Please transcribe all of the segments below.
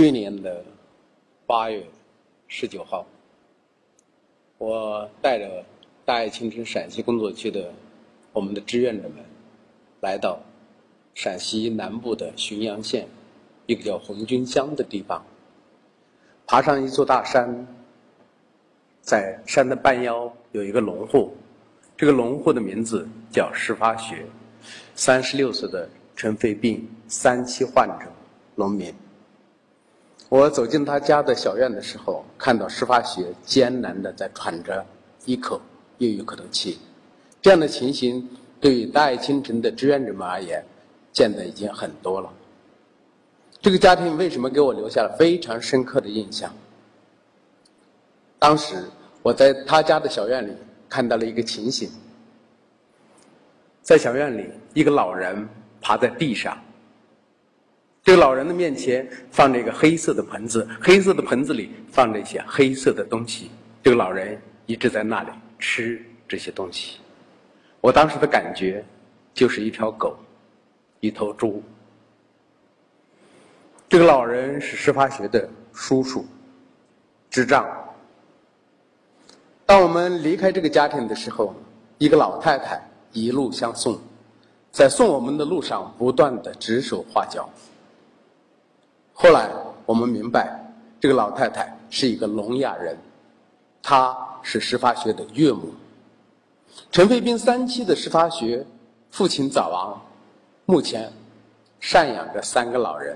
去年的八月十九号，我带着大爱青春陕西工作区的我们的志愿者们，来到陕西南部的浔阳县一个叫红军乡的地方，爬上一座大山，在山的半腰有一个农户，这个农户的名字叫石发学，三十六岁的尘肺病三期患者，农民。我走进他家的小院的时候，看到石发学艰难的在喘着一口又一口的气，这样的情形对于大爱青城的志愿者们而言，见的已经很多了。这个家庭为什么给我留下了非常深刻的印象？当时我在他家的小院里看到了一个情形，在小院里，一个老人趴在地上。这个老人的面前放着一个黑色的盆子，黑色的盆子里放着一些黑色的东西。这个老人一直在那里吃这些东西。我当时的感觉就是一条狗，一头猪。这个老人是石发学的叔叔，智障。当我们离开这个家庭的时候，一个老太太一路相送，在送我们的路上不断的指手画脚。后来我们明白，这个老太太是一个聋哑人，她是石发学的岳母。陈飞斌三期的石发学父亲早亡，目前赡养着三个老人：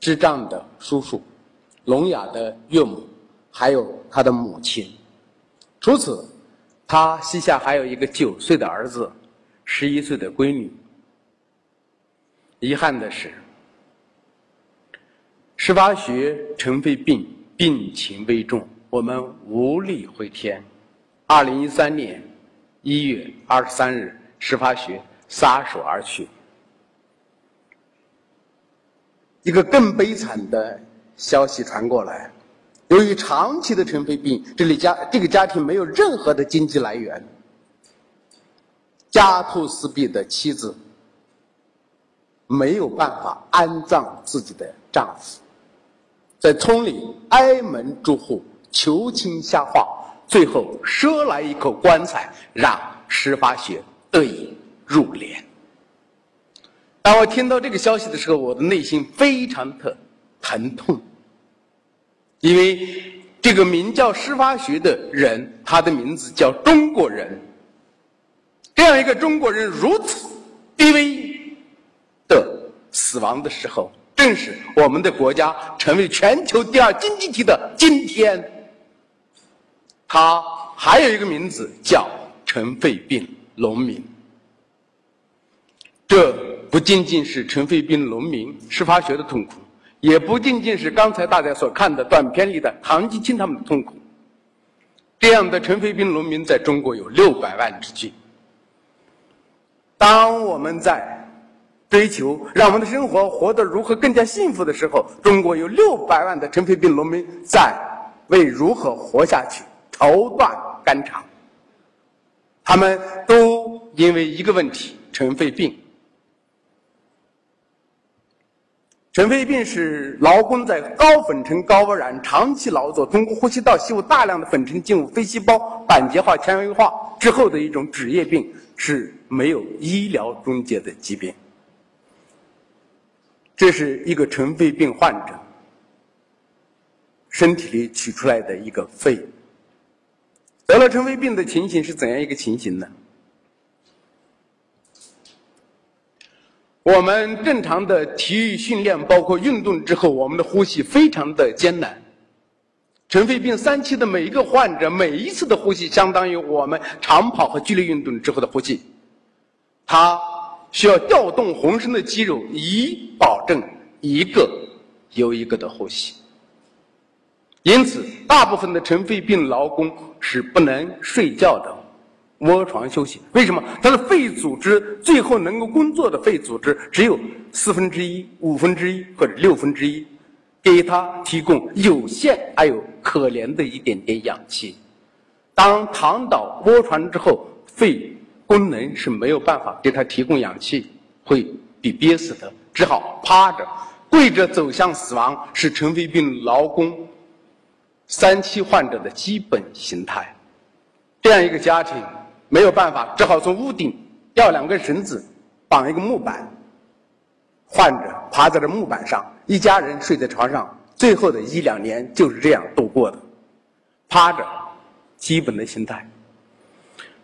智障的叔叔、聋哑的岳母，还有他的母亲。除此，他膝下还有一个九岁的儿子，十一岁的闺女。遗憾的是。石发学尘肺病病情危重，我们无力回天。二零一三年一月二十三日，石发学撒手而去。一个更悲惨的消息传过来：由于长期的尘肺病，这里家这个家庭没有任何的经济来源，家徒四壁的妻子没有办法安葬自己的丈夫。在村里挨门逐户求亲下话，最后赊来一口棺材，让石发学得以入殓。当我听到这个消息的时候，我的内心非常的疼痛，因为这个名叫石发学的人，他的名字叫中国人。这样一个中国人如此卑微的死亡的时候。正是我们的国家成为全球第二经济体的今天，他还有一个名字叫尘肺病农民。这不仅仅是尘肺病农民石发学的痛苦，也不仅仅是刚才大家所看的短片里的唐吉清他们的痛苦。这样的尘肺病农民在中国有六百万之巨。当我们在追求让我们的生活活得如何更加幸福的时候，中国有六百万的尘肺病农民在为如何活下去愁断肝肠。他们都因为一个问题——尘肺病。尘肺病是劳工在高粉尘、高污染、长期劳作，通过呼吸道吸入大量的粉尘进入肺细胞，板结化、纤维化之后的一种职业病，是没有医疗终结的疾病。这是一个尘肺病患者身体里取出来的一个肺。得了尘肺病的情形是怎样一个情形呢？我们正常的体育训练，包括运动之后，我们的呼吸非常的艰难。尘肺病三期的每一个患者，每一次的呼吸，相当于我们长跑和剧烈运动之后的呼吸。他。需要调动浑身的肌肉，以保证一个又一个的呼吸。因此，大部分的尘肺病劳工是不能睡觉的，卧床休息。为什么？他的肺组织最后能够工作的肺组织只有四分之一、五分之一或者六分之一，给他提供有限还有可怜的一点点氧气。当躺倒卧床之后，肺。功能是没有办法给他提供氧气，会被憋死的，只好趴着，跪着走向死亡是尘肺病劳工三期患者的基本形态。这样一个家庭没有办法，只好从屋顶吊两根绳子，绑一个木板，患者趴在这木板上，一家人睡在床上，最后的一两年就是这样度过的，趴着，基本的形态。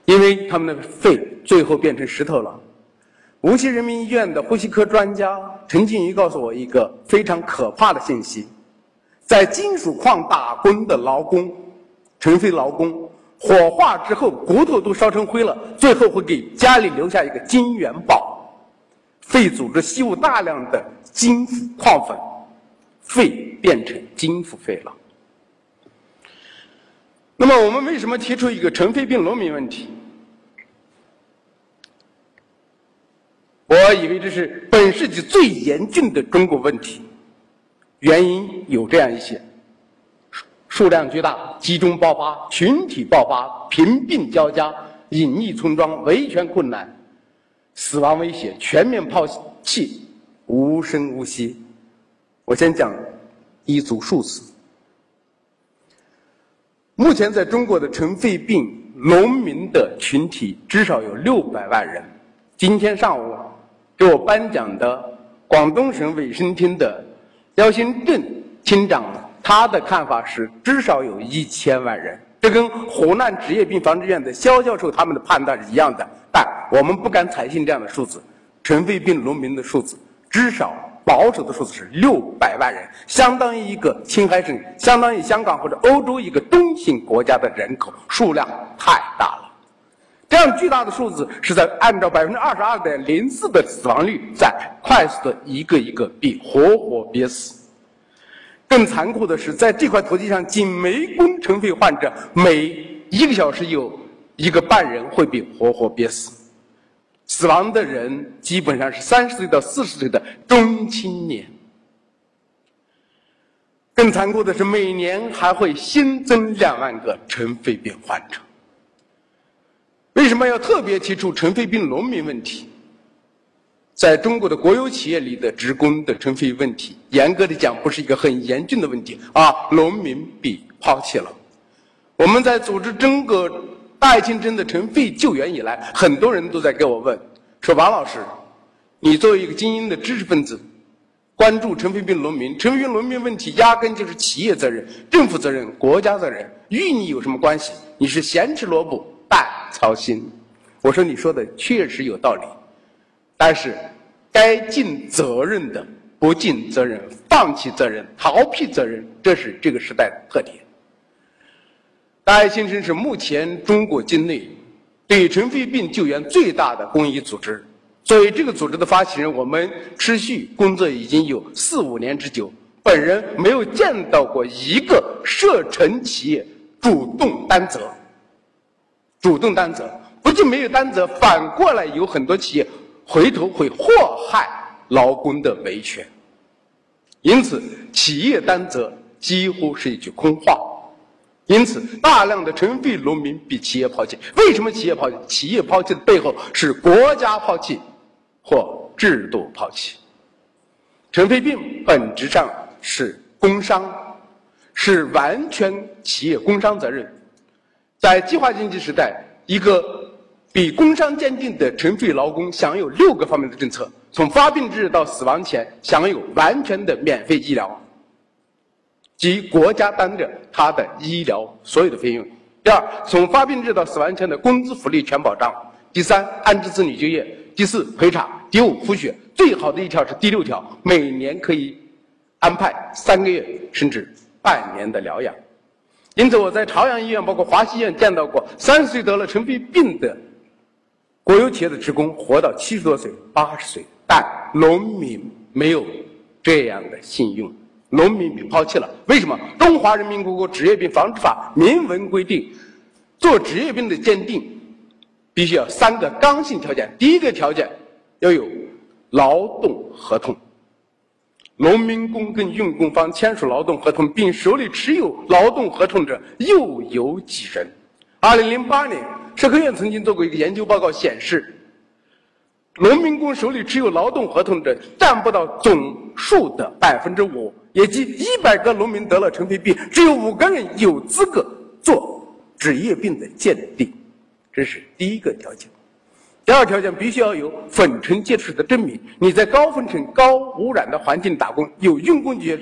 因为他们的肺最后变成石头了。无锡人民医院的呼吸科专家陈静瑜告诉我一个非常可怕的信息：在金属矿打工的劳工，尘肺劳工，火化之后骨头都烧成灰了，最后会给家里留下一个金元宝。肺组织吸入大量的金属矿粉，肺变成金属肺了。那么，我们为什么提出一个尘肺病农民问题？我以为这是本世纪最严峻的中国问题，原因有这样一些：数数量巨大、集中爆发、群体爆发、贫病交加、隐匿村庄、维权困难、死亡威胁、全面抛弃、无声无息。我先讲一组数字：目前在中国的尘肺病农民的群体至少有六百万人。今天上午。给我颁奖的广东省卫生厅的廖新正厅长，他的看法是至少有一千万人。这跟湖南职业病防治院的肖教授他们的判断是一样的，但我们不敢采信这样的数字。尘肺病农民的数字至少保守的数字是六百万人，相当于一个青海省，相当于香港或者欧洲一个中型国家的人口数量太大了。这样巨大的数字是在按照百分之二十二点零四的死亡率，在快速的一个一个被活活憋死。更残酷的是，在这块土地上，仅煤工尘肺患者每一个小时有一个半人会被活活憋死。死亡的人基本上是三十岁到四十岁的中青年。更残酷的是，每年还会新增两万个尘肺病患者。为什么要特别提出尘肺病农民问题？在中国的国有企业里的职工的尘肺问题，严格的讲，不是一个很严峻的问题啊。农民被抛弃了。我们在组织整个大清真的尘肺救援以来，很多人都在给我问，说王老师，你作为一个精英的知识分子，关注尘肺病农民，尘肺病农民问题压根就是企业责任、政府责任、国家责任，与你有什么关系？你是咸吃萝卜。半操心，我说你说的确实有道理，但是该尽责任的不尽责任、放弃责任、逃避责任，这是这个时代的特点。大爱新生是目前中国境内对尘肺病救援最大的公益组织。作为这个组织的发起人，我们持续工作已经有四五年之久。本人没有见到过一个涉尘企业主动担责。主动担责，不仅没有担责，反过来有很多企业回头会祸害劳工的维权。因此，企业担责几乎是一句空话。因此，大量的尘肺农民被企业抛弃。为什么企业抛弃？企业抛弃的背后是国家抛弃或制度抛弃。尘肺病本质上是工伤，是完全企业工伤责任。在计划经济时代，一个比工伤鉴定的尘肺劳工享有六个方面的政策：从发病之日到死亡前享有完全的免费医疗，即国家担着他的医疗所有的费用；第二，从发病日到死亡前的工资福利全保障；第三，安置子女就业；第四，陪产；第五，抚恤。最好的一条是第六条，每年可以安排三个月甚至半年的疗养。因此，我在朝阳医院、包括华西医院见到过三十岁得了尘肺病的国有企业的职工活到七十多岁、八十岁，但农民没有这样的信用，农民被抛弃了。为什么？《中华人民共和国职业病防治法》明文规定，做职业病的鉴定必须要三个刚性条件：第一个条件要有劳动合同。农民工跟用工方签署劳动合同，并手里持有劳动合同者又有几人？二零零八年，社科院曾经做过一个研究报告，显示，农民工手里持有劳动合同者占不到总数的百分之五，也即一百个农民得了尘肺病，只有五个人有资格做职业病的鉴定，这是第一个条件。第二条件必须要有粉尘接触的证明，你在高粉尘、高污染的环境打工，有用工企业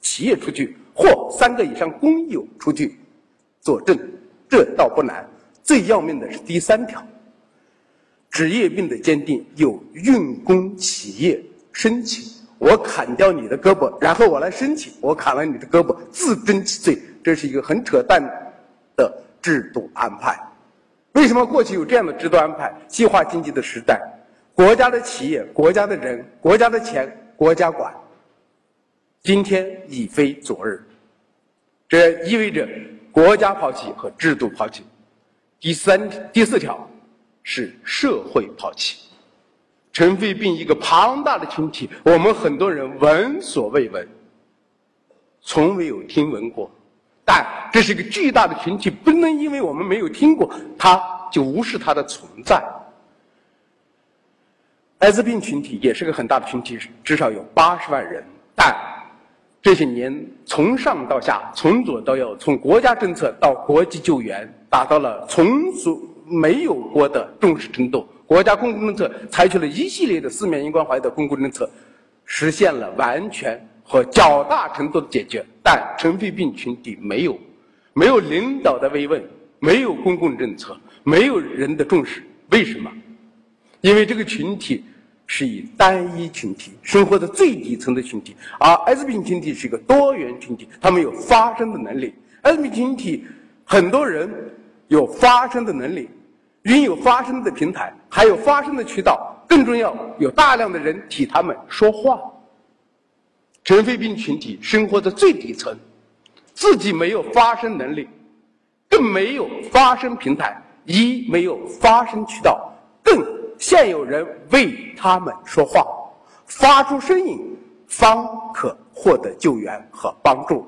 企业出具或三个以上工友出具作证，这倒不难。最要命的是第三条。职业病的鉴定有用工企业申请，我砍掉你的胳膊，然后我来申请，我砍了你的胳膊，自证其罪，这是一个很扯淡的制度安排。为什么过去有这样的制度安排？计划经济的时代，国家的企业、国家的人、国家的钱，国家管。今天已非昨日，这意味着国家抛弃和制度抛弃。第三、第四条。是社会抛弃，尘肺病一个庞大的群体，我们很多人闻所未闻，从未有听闻过。但这是一个巨大的群体，不能因为我们没有听过，它就无视它的存在。艾滋病群体也是个很大的群体，至少有八十万人。但这些年从上到下，从左到右，从国家政策到国际救援，达到了从所。没有过的重视程度，国家公共政策采取了一系列的四面一关怀的公共政策，实现了完全和较大程度的解决。但尘肺病群体没有，没有领导的慰问，没有公共政策，没有人的重视。为什么？因为这个群体是以单一群体，生活在最底层的群体，而艾滋病群体是一个多元群体，他们有发声的能力。艾滋病群体很多人有发声的能力。拥有发声的平台，还有发声的渠道，更重要，有大量的人替他们说话。尘肺病群体生活在最底层，自己没有发声能力，更没有发声平台，一没有发声渠道，更现有人为他们说话，发出声音，方可获得救援和帮助。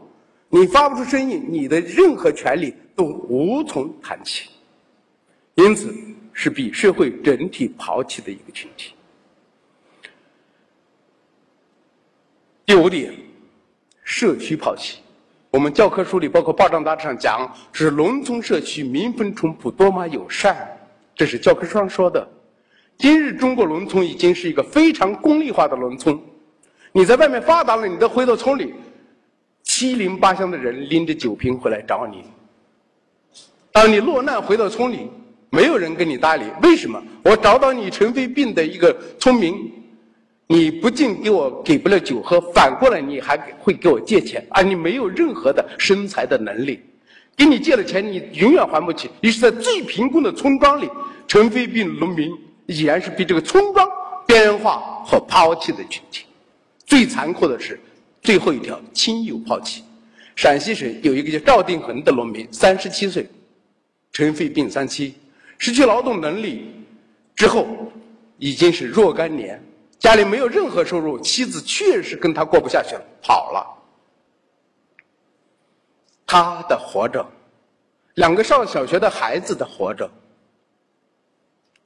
你发不出声音，你的任何权利都无从谈起。因此，是被社会整体抛弃的一个群体。第五点，社区抛弃。我们教科书里，包括报章杂志上讲，是农村社区民风淳朴，多么友善，这是教科书上说的。今日中国农村已经是一个非常功利化的农村。你在外面发达了，你再回到村里，七邻八乡的人拎着酒瓶回来找你。当你落难回到村里。没有人跟你搭理，为什么？我找到你尘肺病的一个村民，你不仅给我给不了酒喝，反过来你还会给我借钱，而你没有任何的生财的能力，给你借了钱，你永远还不起。于是，在最贫困的村庄里，尘肺病农民依然是被这个村庄边缘化和抛弃的群体。最残酷的是，最后一条亲友抛弃。陕西省有一个叫赵定恒的农民，三十七岁，尘肺病三期。失去劳动能力之后，已经是若干年，家里没有任何收入，妻子确实跟他过不下去了，跑了。他的活着，两个上小学的孩子的活着，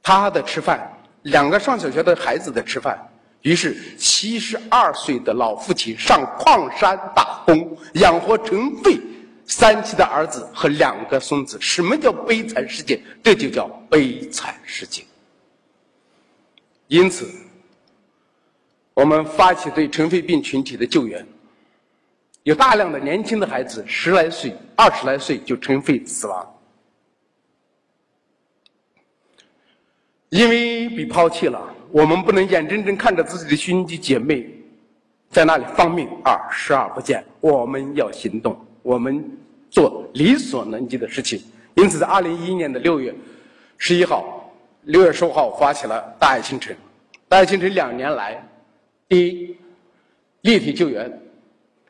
他的吃饭，两个上小学的孩子的吃饭。于是，七十二岁的老父亲上矿山打工，养活尘肺。三妻的儿子和两个孙子，什么叫悲惨世界？这就叫悲惨世界。因此，我们发起对尘肺病群体的救援，有大量的年轻的孩子，十来岁、二十来岁就尘肺死亡，因为被抛弃了。我们不能眼睁睁看着自己的兄弟姐妹在那里丧命而视而不见，我们要行动。我们做力所能及的事情，因此在二零一一年的六月十一号、六月十五号发起了“大爱清晨”。大爱清晨两年来，第一立体救援，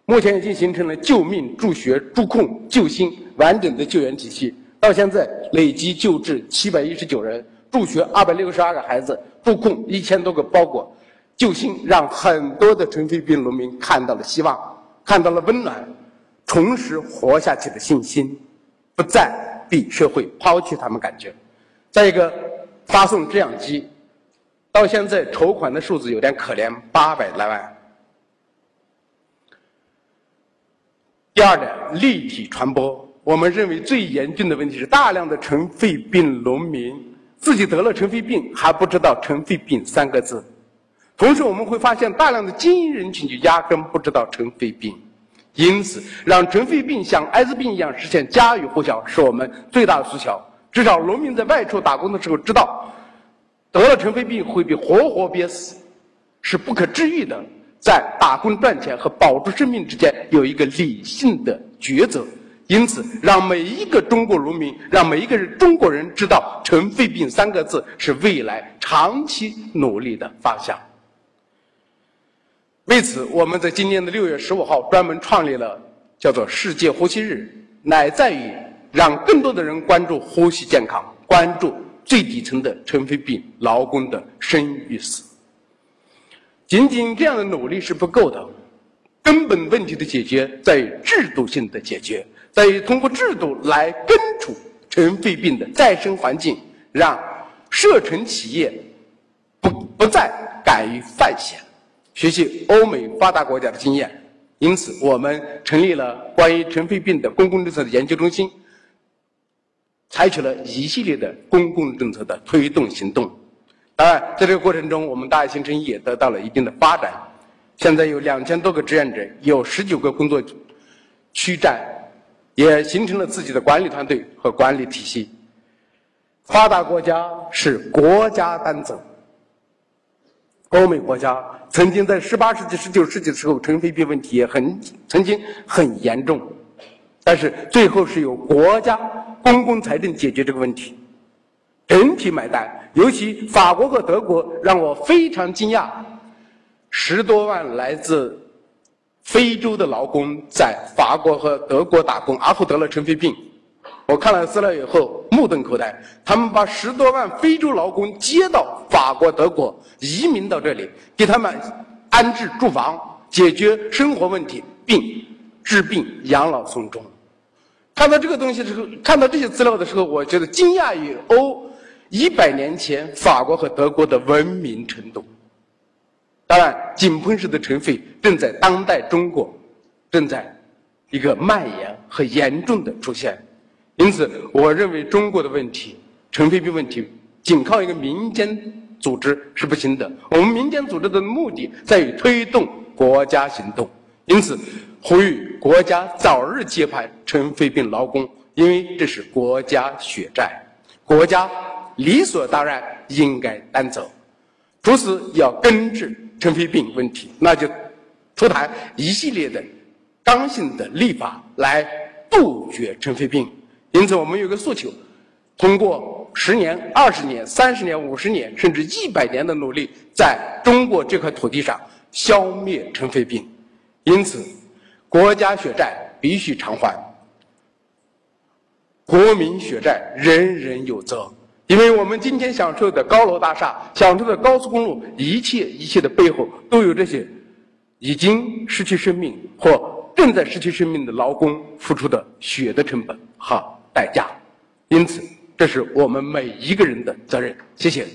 目前已经形成了救命、助学、助控、救心完整的救援体系。到现在累计救治七百一十九人，助学二百六十二个孩子，助控一千多个包裹，救心让很多的尘肺病农民看到了希望，看到了温暖。重拾活下去的信心，不再被社会抛弃，他们感觉。再一个，发送制氧机，到现在筹款的数字有点可怜，八百来万。第二点，立体传播。我们认为最严峻的问题是，大量的尘肺病农民自己得了尘肺病还不知道“尘肺病”三个字。同时，我们会发现大量的精英人群就压根不知道尘肺病。因此，让尘肺病像艾滋病一样实现家喻户晓，是我们最大的诉求。至少，农民在外出打工的时候知道，得了尘肺病会被活活憋死，是不可治愈的。在打工赚钱和保住生命之间有一个理性的抉择。因此，让每一个中国农民，让每一个人中国人知道“尘肺病”三个字是未来长期努力的方向。为此，我们在今年的六月十五号专门创立了叫做“世界呼吸日”，乃在于让更多的人关注呼吸健康，关注最底层的尘肺病劳工的生与死。仅仅这样的努力是不够的，根本问题的解决在于制度性的解决。在于通过制度来根除尘肺病的再生环境，让涉尘企业不不再敢于犯险，学习欧美发达国家的经验。因此，我们成立了关于尘肺病的公共政策的研究中心，采取了一系列的公共政策的推动行动。当然，在这个过程中，我们大爱新城也得到了一定的发展。现在有两千多个志愿者，有十九个工作区站。也形成了自己的管理团队和管理体系。发达国家是国家担责，欧美国家曾经在十八世纪、十九世纪的时候，尘肺病问题也很曾经很严重，但是最后是由国家公共财政解决这个问题，整体买单。尤其法国和德国让我非常惊讶，十多万来自。非洲的劳工在法国和德国打工，而后得了尘肺病。我看了资料以后目瞪口呆。他们把十多万非洲劳工接到法国、德国，移民到这里，给他们安置住房，解决生活问题，并治病、养老送终。看到这个东西的时候，看到这些资料的时候，我觉得惊讶于欧一百年前法国和德国的文明程度。当然，井喷式的尘肺正在当代中国正在一个蔓延和严重的出现。因此，我认为中国的问题，尘肺病问题，仅靠一个民间组织是不行的。我们民间组织的目的在于推动国家行动。因此，呼吁国家早日接盘尘肺病劳工，因为这是国家血债，国家理所当然应该担责。除此，要根治。尘肺病问题，那就出台一系列的刚性的立法来杜绝尘肺病。因此，我们有个诉求：通过十年、二十年、三十年、五十年，甚至一百年的努力，在中国这块土地上消灭尘肺病。因此，国家血债必须偿还，国民血债人人有责。因为我们今天享受的高楼大厦、享受的高速公路，一切一切的背后，都有这些已经失去生命或正在失去生命的劳工付出的血的成本和代价。因此，这是我们每一个人的责任。谢谢。